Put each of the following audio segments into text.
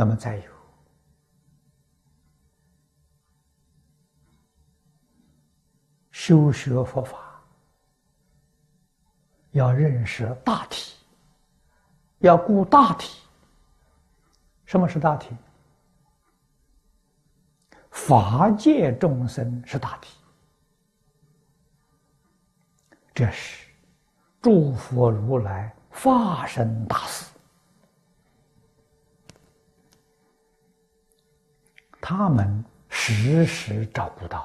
那么再有修学佛法，要认识大体，要顾大体。什么是大体？法界众生是大体，这是诸佛如来化身大事。他们时时照顾到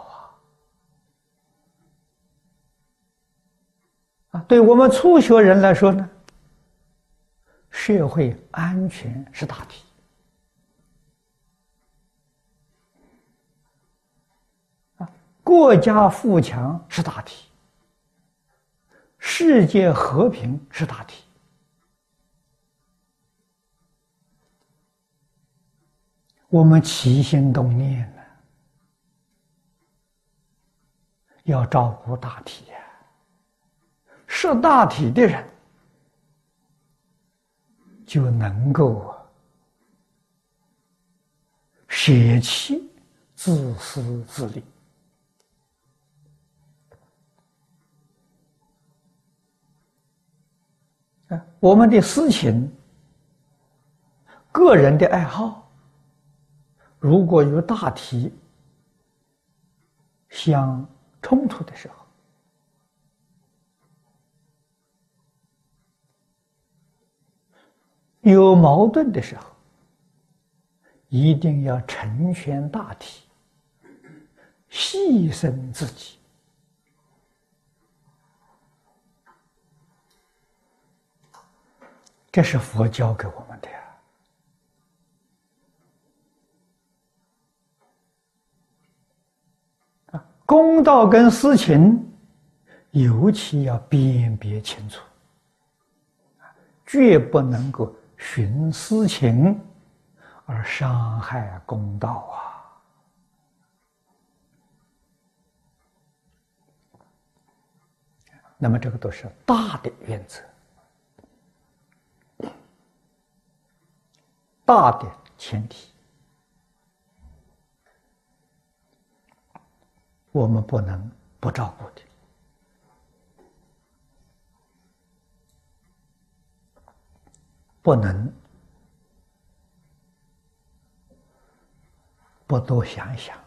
啊！啊，对我们初学人来说呢，社会安全是大题，啊，国家富强是大题，世界和平是大题。我们起心动念呢，要照顾大体呀。识大体的人，就能够舍弃自私自利。我们的私情、个人的爱好。如果有大体相冲突的时候，有矛盾的时候，一定要成全大体，牺牲自己，这是佛教给我公道跟私情，尤其要辨别清楚，绝不能够寻私情而伤害公道啊！那么，这个都是大的原则，大的前提。我们不能不照顾的，不能不多想想。